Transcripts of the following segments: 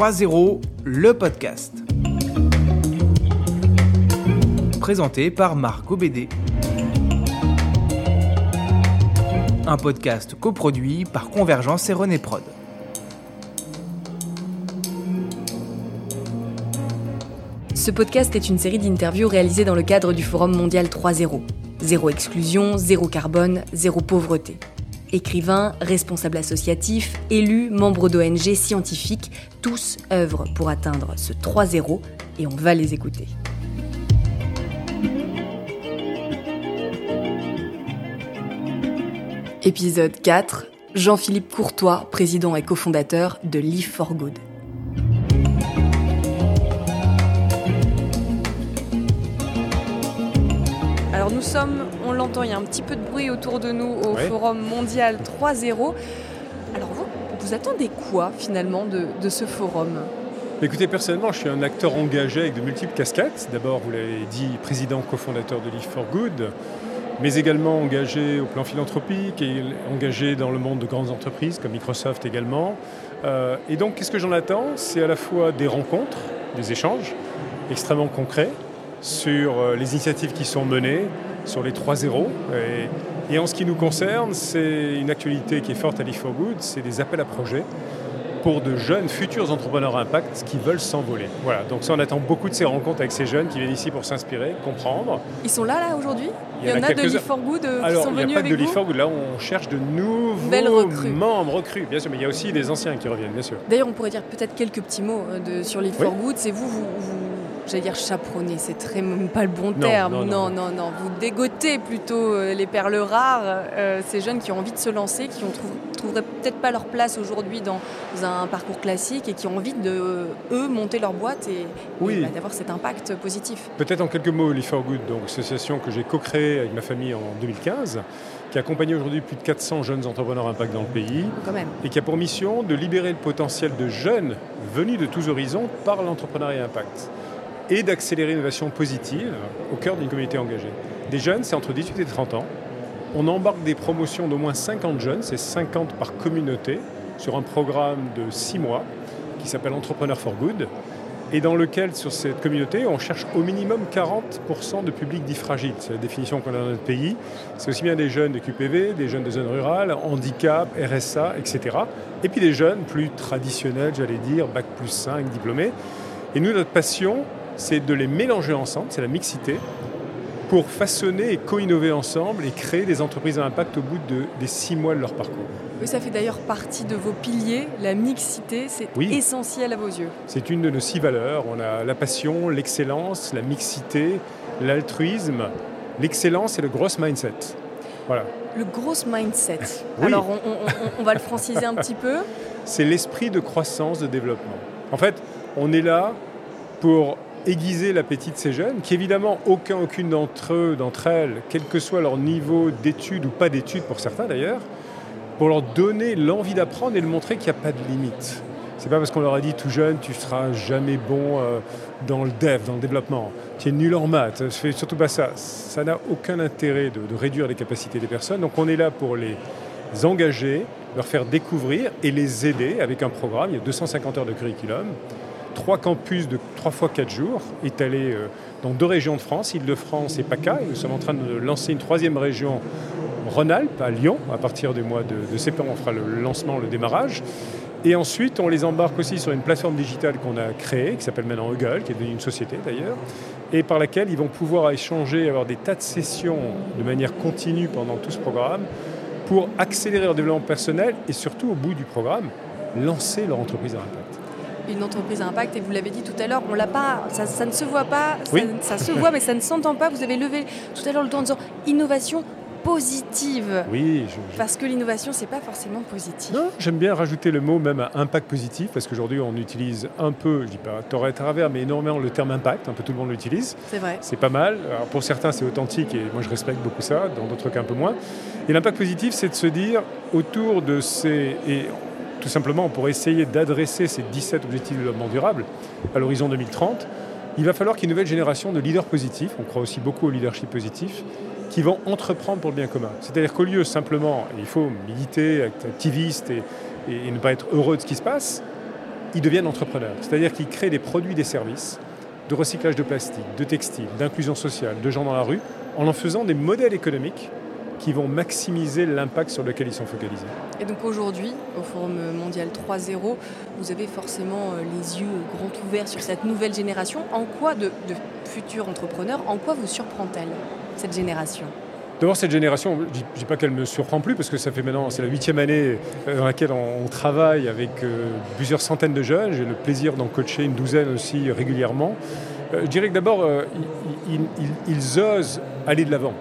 3.0, le podcast. Présenté par Marc Obédé. Un podcast coproduit par Convergence et René Prod. Ce podcast est une série d'interviews réalisées dans le cadre du Forum mondial 3.0. Zéro exclusion, zéro carbone, zéro pauvreté. Écrivains, responsables associatifs, élus, membres d'ONG, scientifiques, tous œuvrent pour atteindre ce 3-0 et on va les écouter. Épisode 4. Jean-Philippe Courtois, président et cofondateur de Live for Good. Alors nous sommes, on l'entend, il y a un petit peu de bruit autour de nous au Oui. Forum mondial 3.0. Alors vous, vous attendez quoi finalement de, de ce forum? Écoutez, personnellement, je suis un acteur engagé avec de multiples casquettes. D'abord, vous l'avez dit, président cofondateur de Live for Good, mais également engagé au plan philanthropique et engagé dans le monde de grandes entreprises comme Microsoft également. Euh, et donc, qu'est-ce que j'en attends? C'est à la fois des rencontres, des échanges extrêmement concrets sur euh, les initiatives qui sont menées, sur les 3-0. Et, et en ce qui nous concerne, c'est une actualité qui est forte à Live for Good, c'est des appels à projets pour de jeunes futurs entrepreneurs à impact qui veulent s'envoler. Voilà, donc ça on attend beaucoup de ces rencontres avec ces jeunes qui viennent ici pour s'inspirer, comprendre. Ils sont là, là, aujourd'hui? Il y, Il y en a a de quelques-uns. Live for Good euh, qui Alors sont il n'y a venus pas que avec de vous l'IFOR, là on cherche de nouveaux recrues. membres recrues, bien sûr, mais il y a aussi des anciens qui reviennent, bien sûr. D'ailleurs, on pourrait dire peut-être quelques petits mots euh, de, sur Live Oui. C'est vous, vous, vous- j'allais dire chaperonner, c'est très même pas le bon terme. non, non, non. Vous dégotez plutôt euh, les perles rares, euh, ces jeunes qui ont envie de se lancer, qui ont trouv- trouveraient peut-être pas leur place aujourd'hui dans un parcours classique et qui ont envie de euh, eux monter leur boîte et, bah, d'avoir cet impact positif. Peut-être en quelques mots, l'IFOR Good, donc association que j'ai co-créée avec ma famille en 2015, qui accompagne aujourd'hui plus de 400 jeunes entrepreneurs impact dans le pays. Quand même. et qui a pour mission de libérer le potentiel de jeunes venus de tous horizons par l'entrepreneuriat impact et d'accélérer l'innovation positive au cœur d'une communauté engagée. Des jeunes, c'est entre 18 et 30 ans. On embarque des promotions d'au moins 50 jeunes, c'est 50 par communauté, sur un programme de 6 mois qui s'appelle Entrepreneur for Good et dans lequel, sur cette communauté, on cherche au minimum 40% de public dit fragile. C'est la définition qu'on a dans notre pays. C'est aussi bien des jeunes de QPV, des jeunes de zones rurales, handicap, RSA, etc. Et puis des jeunes plus traditionnels, j'allais dire, bac plus 5, diplômés. Et nous, notre passion, c'est de les mélanger ensemble, c'est la mixité, pour façonner et co-innover ensemble et créer des entreprises à impact au bout de- des six mois de leur parcours. Oui, ça fait d'ailleurs partie de vos piliers. La mixité, c'est Oui. essentiel à vos yeux. C'est une de nos six valeurs. On a la passion, l'excellence, la mixité, l'altruisme, l'excellence et le gross mindset. Voilà. Le gros mindset. Oui. Alors, on, on- on- on va le franciser un petit peu. c'est l'esprit de croissance, de développement. En fait, on est là pour aiguiser l'appétit de ces jeunes, qui évidemment, aucun, aucune d'entre eux, d'entre elles, quel que soit leur niveau d'études ou pas d'études pour certains d'ailleurs, pour leur donner l'envie d'apprendre et de montrer qu'il n'y a pas de limite. C'est pas parce qu'on leur a dit tout jeune, tu seras jamais bon euh, dans le dev, dans le développement, tu es nul en maths, fais surtout pas ça. Ça n'a aucun intérêt de, de réduire les capacités des personnes. Donc on est là pour les engager, leur faire découvrir et les aider avec un programme. Il y a 250 heures de curriculum, trois campus de 3 fois 4 jours, étalés euh, dans deux régions de France, Île-de-France et PACA. Nous sommes en train de lancer une troisième région, Rhône-Alpes, à Lyon. À partir du mois de, de septembre, on fera le lancement, le démarrage. Et ensuite, on les embarque aussi sur une plateforme digitale qu'on a créée, qui s'appelle maintenant Eagle, qui est devenue une société d'ailleurs, et par laquelle ils vont pouvoir échanger, avoir des tas de sessions de manière continue pendant tout ce programme, pour accélérer leur développement personnel et surtout, au bout du programme, lancer leur entreprise à impact. Une entreprise à impact, et vous l'avez dit tout à l'heure, on l'a pas, ça, ça ne se voit pas, ça, se voit, mais ça ne s'entend pas. Vous avez levé tout à l'heure le temps en disant innovation positive. Oui, je, je- Parce que l'innovation, c'est pas forcément positif. Non, j'aime bien rajouter le mot même à impact positif, parce qu'aujourd'hui on utilise un peu, je dis pas tort et travers, mais énormément le terme impact, un peu tout le monde l'utilise. C'est vrai. C'est pas mal. Alors, pour certains, c'est authentique et moi je respecte beaucoup ça, dans d'autres cas un peu moins. Et l'impact positif, c'est de se dire autour de ces. Et tout simplement, pour essayer d'adresser ces 17 objectifs de développement durable à l'horizon 2030, il va falloir qu'il nouvelle génération de leaders positifs, on croit aussi beaucoup au leadership positif, qui vont entreprendre pour le bien commun. C'est-à-dire qu'au lieu simplement, il faut militer, être activiste et, et- ne pas être heureux de ce qui se passe, ils deviennent entrepreneurs. C'est-à-dire qu'ils créent des produits, des services de recyclage de plastique, de textile, d'inclusion sociale, de gens dans la rue, en en faisant des modèles économiques qui vont maximiser l'impact sur lequel ils sont focalisés. Et donc aujourd'hui, au Forum mondial 3.0, vous avez forcément euh, les yeux grands ouverts sur cette nouvelle génération. En quoi de, de futurs entrepreneurs, en quoi vous surprend-elle cette génération? D'abord, cette génération, je ne dis pas qu'elle me surprend plus, parce que ça fait maintenant, c'est la huitième année euh, dans laquelle on, travaille avec euh, plusieurs centaines de jeunes. J'ai le plaisir d'en coacher une douzaine aussi régulièrement. Je dirais que d'abord, ils, ils, osent aller de l'avant.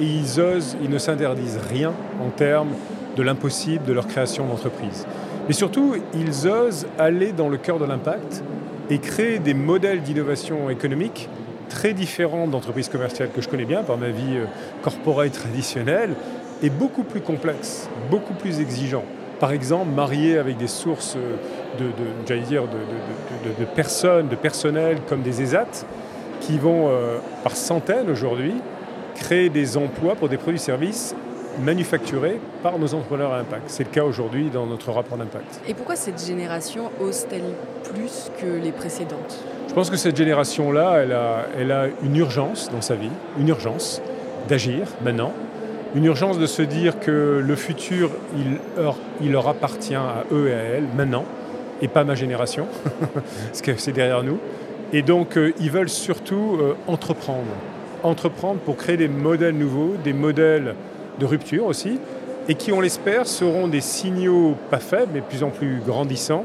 Et ils osent, ils ne s'interdisent rien en termes de l'impossible de leur création d'entreprise. Mais surtout, ils osent aller dans le cœur de l'impact et créer des modèles d'innovation économique très différent d'entreprises commerciales que je connais bien par ma vie euh, corporate traditionnelle et beaucoup plus complexe, beaucoup plus exigeant. Par exemple, marié avec des sources euh, de, de, de, personnes, de personnel comme des ESAT qui vont euh, par centaines aujourd'hui créer des emplois pour des produits-services manufacturés par nos entrepreneurs à impact. C'est le cas aujourd'hui dans notre rapport d'impact. Et pourquoi cette génération ose-t-elle plus que les précédentes? Je pense que cette génération-là, elle a, elle a une urgence dans sa vie, une urgence d'agir maintenant, une urgence de se dire que le futur, il, il leur appartient à eux et à elles maintenant, et pas ma génération, parce que c'est derrière nous. Et donc, euh, ils veulent surtout euh, entreprendre. Entreprendre pour créer des modèles nouveaux, des modèles de rupture aussi, et qui, on l'espère, seront des signaux pas faibles, mais plus en plus grandissants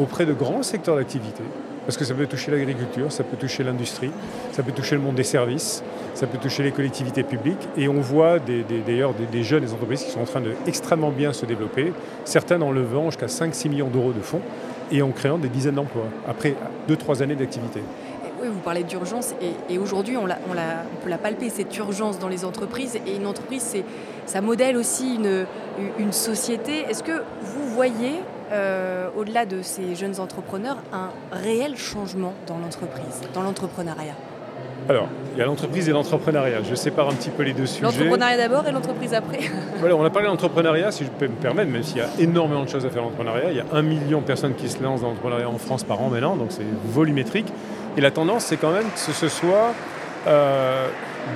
auprès de grands secteurs d'activité. Parce que ça peut toucher l'agriculture, ça peut toucher l'industrie, ça peut toucher le monde des services, ça peut toucher les collectivités publiques. Et on voit d'ailleurs des, jeunes, des entreprises qui sont en train de extrêmement bien se développer, certaines en levant jusqu'à 5-6 millions d'euros de fonds et en créant des dizaines d'emplois, après 2-3 années d'activité. Oui, vous parlez d'urgence et, aujourd'hui on, on, peut la palper, cette urgence dans les entreprises. Et une entreprise, ça modèle aussi une, une société. Est-ce que vous voyez euh, au-delà de ces jeunes entrepreneurs, un réel changement dans l'entreprise, dans l'entrepreneuriat? Alors, il y a l'entreprise et l'entrepreneuriat. Je sépare un petit peu les deux sujets. L'entrepreneuriat d'abord et l'entreprise après. voilà, on a parlé d'entrepreneuriat, si je peux me permettre, même s'il y a énormément de choses à faire dans l'entrepreneuriat. Il y a un million de personnes qui se lancent dans l'entrepreneuriat en France par an maintenant, donc c'est volumétrique. Et la tendance, c'est quand même que ce soit euh,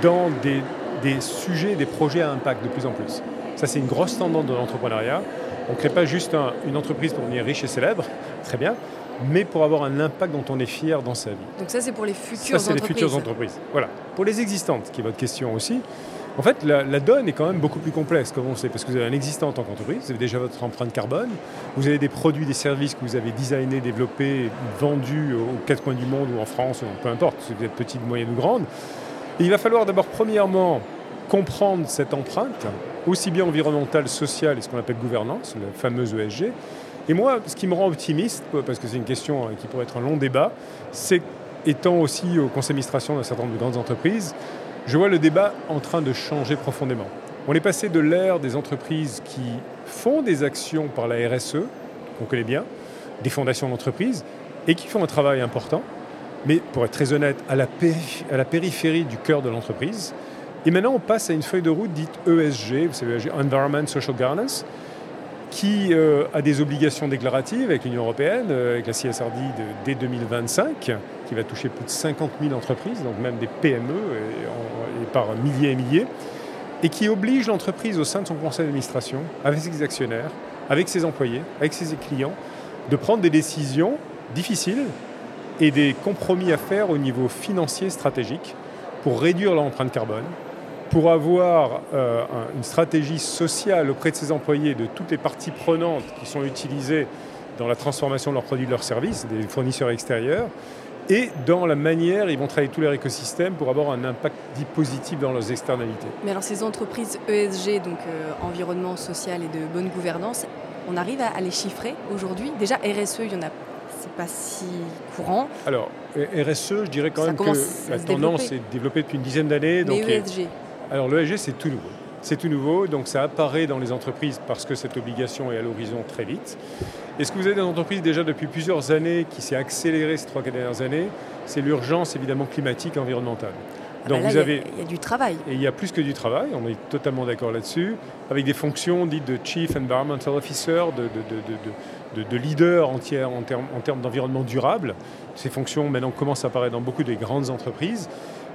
dans des, des sujets, des projets à impact de plus en plus. Ça, c'est une grosse tendance de l'entrepreneuriat. On ne crée pas juste une entreprise pour devenir riche et célèbre, très bien, mais pour avoir un impact dont on est fier dans sa vie. Donc ça, c'est pour les futures ça, c'est les futures entreprises. Voilà. Pour les existantes, qui est votre question aussi, en fait, la, donne est quand même beaucoup plus complexe, comme on sait, parce que vous avez un existant en tant qu'entreprise, vous avez déjà votre empreinte carbone, vous avez des produits, des services que vous avez designés, développés, vendus aux quatre coins du monde ou en France, ou peu importe, si vous êtes petite, moyenne ou grande. Et il va falloir d'abord, premièrement, comprendre cette empreinte, aussi bien environnementale, sociale et ce qu'on appelle gouvernance, la fameuse ESG. Et moi, ce qui me rend optimiste, parce que c'est une question hein, qui pourrait être un long débat, c'est étant aussi au conseil d'administration d'un certain nombre de grandes entreprises, je vois le débat en train de changer profondément. On est passé de l'ère des entreprises qui font des actions par la RSE, qu'on connaît bien, des fondations d'entreprise, et qui font un travail important, mais pour être très honnête, à la, périphérie du cœur de l'entreprise, et maintenant, on passe à une feuille de route dite ESG, vous savez, Environment Social Governance, qui euh, a des obligations déclaratives avec l'Union européenne, euh, avec la CSRD dès 2025, qui va toucher plus de 50 000 entreprises, donc même des PME, et, par milliers et milliers, et qui oblige l'entreprise au sein de son conseil d'administration, avec ses actionnaires, avec ses employés, avec ses clients, de prendre des décisions difficiles et des compromis à faire au niveau financier stratégique pour réduire l'empreinte carbone, pour avoir euh, une stratégie sociale auprès de ses employés, de toutes les parties prenantes qui sont utilisées dans la transformation de leurs produits, de leurs services, des fournisseurs extérieurs, et dans la manière, ils vont travailler tout leur écosystème pour avoir un impact dit positif dans leurs externalités. Mais alors ces entreprises ESG, donc euh, environnement social et de bonne gouvernance, on arrive à, les chiffrer aujourd'hui? Déjà RSE, il y en a c'est pas si courant. Alors, RSE, je dirais quand même que la tendance est développée depuis une dizaine d'années. Mais ESG alors l'ESG, c'est tout nouveau. C'est tout nouveau, donc ça apparaît dans les entreprises parce que cette obligation est à l'horizon très vite. Est-ce que vous avez des entreprises déjà depuis plusieurs années qui s'est accélérée ces trois dernières années? C'est l'urgence évidemment climatique et environnementale. Ah Donc là, vous il y a- avez il y, a du travail. et il y a plus que du travail, on est totalement d'accord là-dessus, avec des fonctions dites de Chief Environmental Officer, de, de, de- de- de- de leader en, tiers- en termes, en termes d'environnement durable. Ces fonctions maintenant commencent à apparaître dans beaucoup des grandes entreprises.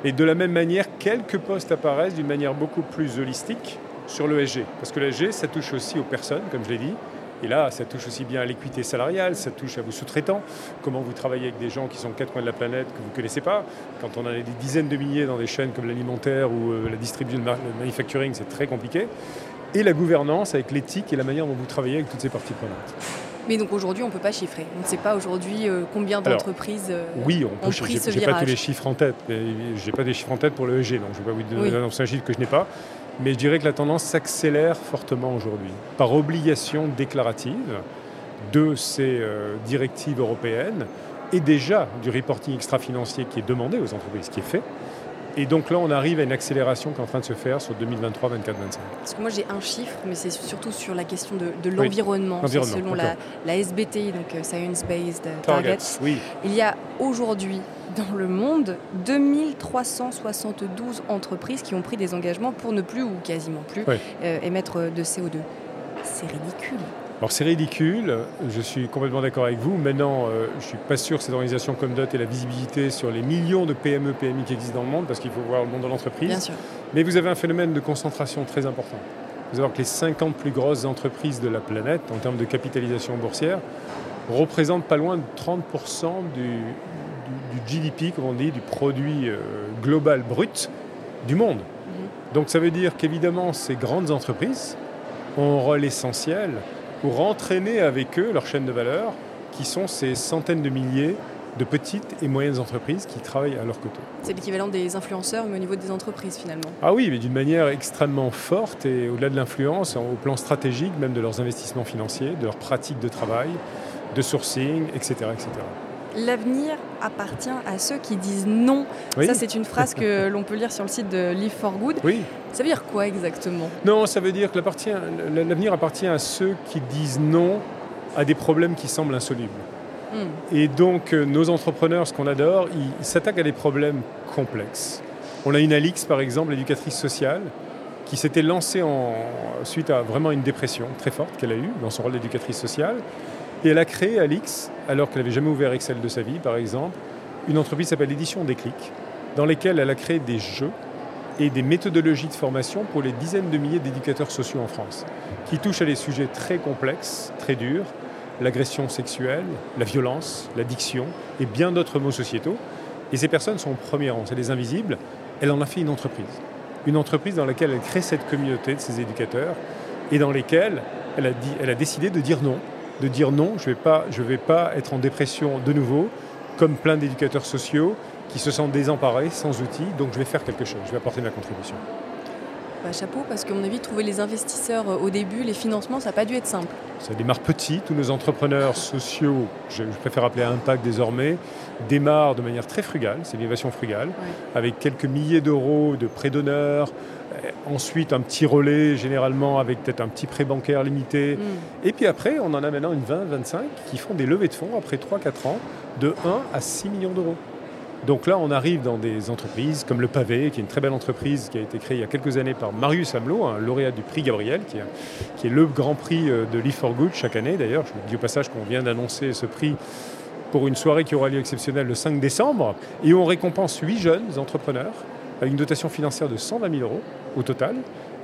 Et de la même manière, quelques postes apparaissent d'une manière beaucoup plus holistique sur l'ESG. Parce que l'ESG, ça touche aussi aux personnes, comme je l'ai dit. Et là, ça touche aussi bien à l'équité salariale, ça touche à vos sous-traitants, comment vous travaillez avec des gens qui sont quatre coins de la planète que vous ne connaissez pas. Quand on a des dizaines de milliers dans des chaînes comme l'alimentaire ou euh, la distribution, le manufacturing, c'est très compliqué. Et la gouvernance avec l'éthique et la manière dont vous travaillez avec toutes ces parties prenantes. Mais donc aujourd'hui, on ne peut pas chiffrer. On ne sait pas aujourd'hui euh, combien d'entreprises. euh, Oui, on peut. J'ai ce j'ai pas tous les chiffres en tête. Je n'ai pas des chiffres en tête pour le EG, donc je ne vais pas vous donner un chiffre que je n'ai pas. Mais je dirais que la tendance s'accélère fortement aujourd'hui, par obligation déclarative de ces euh, directives européennes et déjà du reporting extra-financier qui est demandé aux entreprises, qui est fait. Et donc là, on arrive à une accélération qui est en train de se faire sur 2023, 24, 25. Parce que moi j'ai un chiffre, mais c'est surtout sur la question de, de l'environnement. C'est l'environnement, selon la, SBTI, donc euh, Science Based Targets. oui. Il y a aujourd'hui dans le monde 2372 entreprises qui ont pris des engagements pour ne plus ou quasiment plus Oui. euh, émettre de CO2. C'est ridicule. Alors c'est ridicule, je suis complètement d'accord avec vous. Maintenant, euh, je ne suis pas sûr que cette organisation Comdot ait la visibilité sur les millions de PME, PMI qui existent dans le monde, parce qu'il faut voir le monde de l'entreprise. Bien sûr. Mais vous avez un phénomène de concentration très important. Vous voir que les 50 plus grosses entreprises de la planète, en termes de capitalisation boursière, représentent pas loin de 30% du, du- du GDP, comme on dit, du produit euh, global brut du monde. Donc ça veut dire qu'évidemment, ces grandes entreprises ont un rôle essentiel pour entraîner avec eux leur chaîne de valeur, qui sont ces centaines de milliers de petites et moyennes entreprises qui travaillent à leur côté. C'est l'équivalent des influenceurs, mais au niveau des entreprises finalement. Ah oui, mais d'une manière extrêmement forte et au-delà de l'influence, au plan stratégique, même de leurs investissements financiers, de leurs pratiques de travail, de sourcing, etc. etc. L'avenir appartient à ceux qui disent non. Oui. Ça, c'est une phrase que l'on peut lire sur le site de Live for Good. oui. Ça veut dire quoi exactement? Non, ça veut dire que l'avenir appartient à ceux qui disent non à des problèmes qui semblent insolubles. Hmm. Et donc, euh, nos entrepreneurs, ce qu'on adore, ils s'attaquent à des problèmes complexes. On a une Alix, par exemple, l'éducatrice sociale, qui s'était lancée en, suite à vraiment une dépression très forte qu'elle a eue dans son rôle d'éducatrice sociale. Et elle a créé Alix, alors qu'elle n'avait jamais ouvert Excel de sa vie, par exemple, une entreprise qui s'appelle Édition Déclic, dans lesquelles elle a créé des jeux et des méthodologies de formation pour les dizaines de milliers d'éducateurs sociaux en France, qui touchent à des sujets très complexes, très durs, l'agression sexuelle, la violence, l'addiction et bien d'autres mots sociétaux. Et ces personnes sont au premier rang, c'est des invisibles. Elle en a fait une entreprise. Une entreprise dans laquelle elle crée cette communauté de ces éducateurs et dans lesquels elle a, dit, elle a décidé de dire non. De dire non, je ne vais, pas- vais pas être en dépression de nouveau, comme plein d'éducateurs sociaux qui se sentent désemparés, sans outils, donc je vais faire quelque chose, je vais apporter ma contribution. Bah, chapeau, parce qu'à mon avis, trouver les investisseurs euh, au début, les financements, ça n'a pas dû être simple. Ça démarre petit, tous nos entrepreneurs sociaux, je, préfère appeler Impact désormais, démarrent de manière très frugale, c'est l'innovation frugale, avec quelques milliers d'euros de prêts d'honneur, euh, ensuite un petit relais généralement avec peut-être un petit prêt bancaire limité, Hmm. et puis après on en a maintenant une 20-25 qui font des levées de fonds après 3-4 ans de 1 à 6 millions d'euros. Donc là, on arrive dans des entreprises comme Le Pavé, qui est une très belle entreprise qui a été créée il y a quelques années par Marius Hamelot, un lauréat du prix Gabriel, qui est, le grand prix euh, de Live for Good chaque année. D'ailleurs, je vous dis au passage qu'on vient d'annoncer ce prix pour une soirée qui aura lieu exceptionnelle le 5 décembre. Et on récompense 8 jeunes entrepreneurs avec une dotation financière de 120 000 euros au total.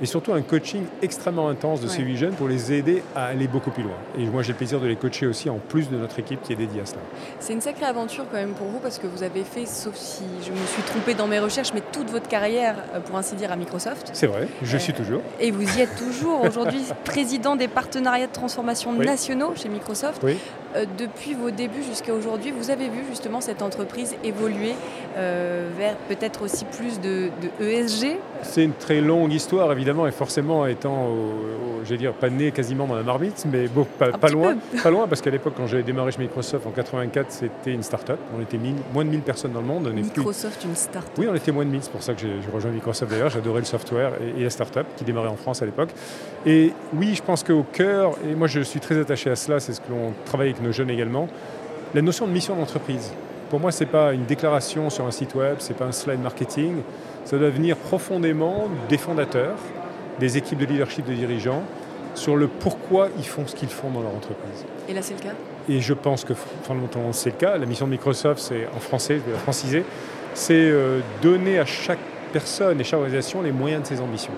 Et surtout un coaching extrêmement intense de ces. 8 jeunes pour les aider à aller beaucoup plus loin. Et moi, j'ai le plaisir de les coacher aussi en plus de notre équipe qui est dédiée à cela. C'est une sacrée aventure quand même pour vous, parce que vous avez fait, sauf si je me suis trompée dans mes recherches, mais toute votre carrière, euh, pour ainsi dire, à Microsoft. C'est vrai, je Euh, suis toujours. Et vous y êtes toujours aujourd'hui président des partenariats de transformation Oui. nationaux chez Microsoft. Oui. Euh, depuis vos débuts jusqu'à aujourd'hui, vous avez vu justement cette entreprise évoluer euh, vers peut-être aussi plus de, de E ESG. C'est une très longue histoire, évidemment, et forcément étant, au- j'allais dire, pas né quasiment dans la marmite, mais bon, pas, loin, pas loin, parce qu'à l'époque, quand j'avais démarré chez Microsoft en 84, c'était une start-up. On était moins de 1000 personnes dans le monde. On est plus- Microsoft, une start. Oui, on était moins de 1000, c'est pour ça que j'ai j'ai rejoint Microsoft d'ailleurs. J'adorais le software et, et la start-up qui démarrait en France à l'époque. Et oui, je pense qu'au cœur, et moi je suis très attaché à cela, c'est ce que l'on travaille avec nos jeunes également, la notion de mission d'entreprise. Pour moi, ce n'est pas une déclaration sur un site web, ce n'est pas un slide marketing, ça doit venir profondément des fondateurs, des équipes de leadership de dirigeants, sur le pourquoi ils font ce qu'ils font dans leur entreprise. Et là, c'est le cas? Et je pense que fondamentalement, c'est le cas. La mission de Microsoft, c'est en français, je vais la franciser, c'est euh, donner à chaque personne et chaque organisation les moyens de ses ambitions.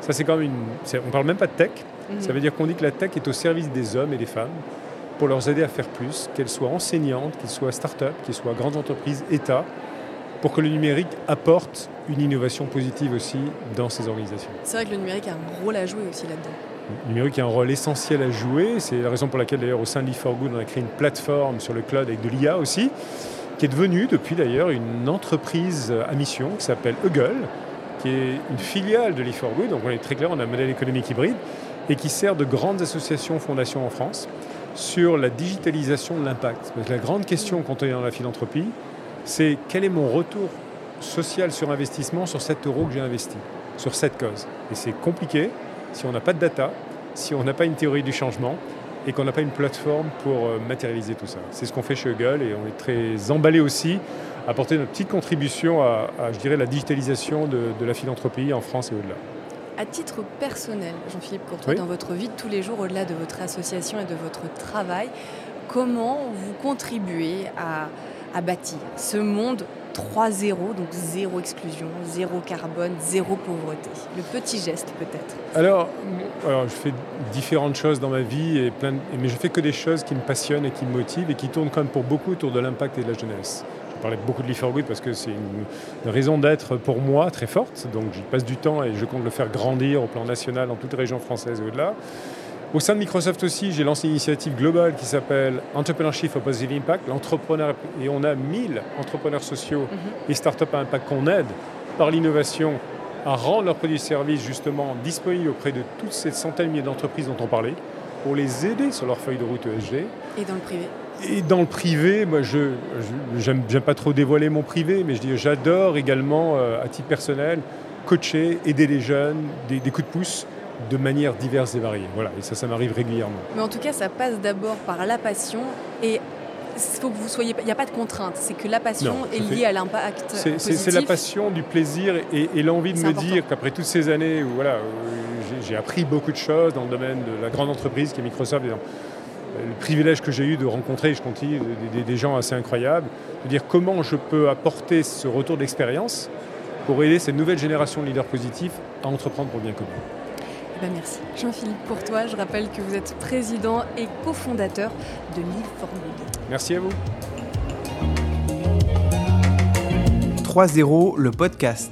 Ça, c'est quand même une. On ne parle même pas de tech. Mhm. Ça veut dire qu'on dit que la tech est au service des hommes et des femmes pour leur aider à faire plus, qu'elles soient enseignantes, qu'elles soient start-up, qu'elles soient grandes entreprises, États, pour que le numérique apporte une innovation positive aussi dans ces organisations. C'est vrai que le numérique a un rôle à jouer aussi là-dedans. Le numérique a un rôle essentiel à jouer. C'est la raison pour laquelle, d'ailleurs, au sein de Leaf4Good, on a créé une plateforme sur le cloud avec de l'IA aussi, qui est devenue depuis d'ailleurs une entreprise à mission qui s'appelle Eagle, qui est une filiale de Leaf4Good. Donc on est très clair, on a un modèle économique hybride et qui sert de grandes associations, fondations en France sur la digitalisation de l'impact. Parce la grande question quand on dans la philanthropie, c'est quel est mon retour social sur investissement sur 7 euros que j'ai investi, sur cette cause. Et c'est compliqué si on n'a pas de data, si on n'a pas une théorie du changement et qu'on n'a pas une plateforme pour euh, matérialiser tout ça. C'est ce qu'on fait chez Eagle et on est très emballé aussi à apporter notre petite contribution à, la digitalisation de la philanthropie en France et au-delà. À titre personnel, Jean-Philippe Courtois, Oui. dans votre vie de tous les jours, au-delà de votre association et de votre travail, comment vous contribuez à, à bâtir ce monde 3-0, donc zéro exclusion, zéro carbone, zéro pauvreté? Le petit geste peut-être. Alors, alors, je fais différentes choses dans ma vie, et plein de- mais je fais que des choses qui me passionnent et qui me motivent et qui tournent quand même pour beaucoup autour de l'impact et de la jeunesse. Je parlais beaucoup de Leaf for Good parce que c'est une, une raison d'être pour moi très forte, donc j'y passe du temps et je compte le faire grandir au plan national dans toutes les régions françaises et au-delà. Au sein de Microsoft aussi, j'ai lancé une initiative globale qui s'appelle Entrepreneurship for Positive Impact, l'entrepreneur, et on a 1000 entrepreneurs sociaux et startups à impact qu'on aide par l'innovation à rendre leurs produits et services justement disponibles auprès de toutes ces centaines de milliers d'entreprises dont on parlait, pour les aider sur leur feuille de route ESG. Et dans le privé Et dans le privé, moi, je j'aime pas trop dévoiler mon privé, mais je dis j'adore également, euh, à titre personnel, coacher, aider les jeunes, des, des coups de pouce de manière diverse et variée. Voilà, et ça, ça m'arrive régulièrement. Mais en tout cas, ça passe d'abord par la passion et il faut que vous soyez. Il n'y a pas de contrainte, c'est que la passion Non, est fait. liée à l'impact. C'est- la passion, du plaisir et, et l'envie de me important. dire qu'après toutes ces années où voilà, j'ai- j'ai appris beaucoup de choses dans le domaine de la grande entreprise qui est Microsoft, et dans le privilège que j'ai eu de rencontrer, je continue, des, des- des gens assez incroyables, de dire comment je peux apporter ce retour d'expérience pour aider cette nouvelle génération de leaders positifs à entreprendre pour le bien commun. Eh ben, merci. Jean-Philippe Courtois, je rappelle que vous êtes président et cofondateur de Live for Good. Merci à vous. 3-0, le podcast.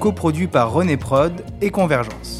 Coproduit par René Prod et Convergence.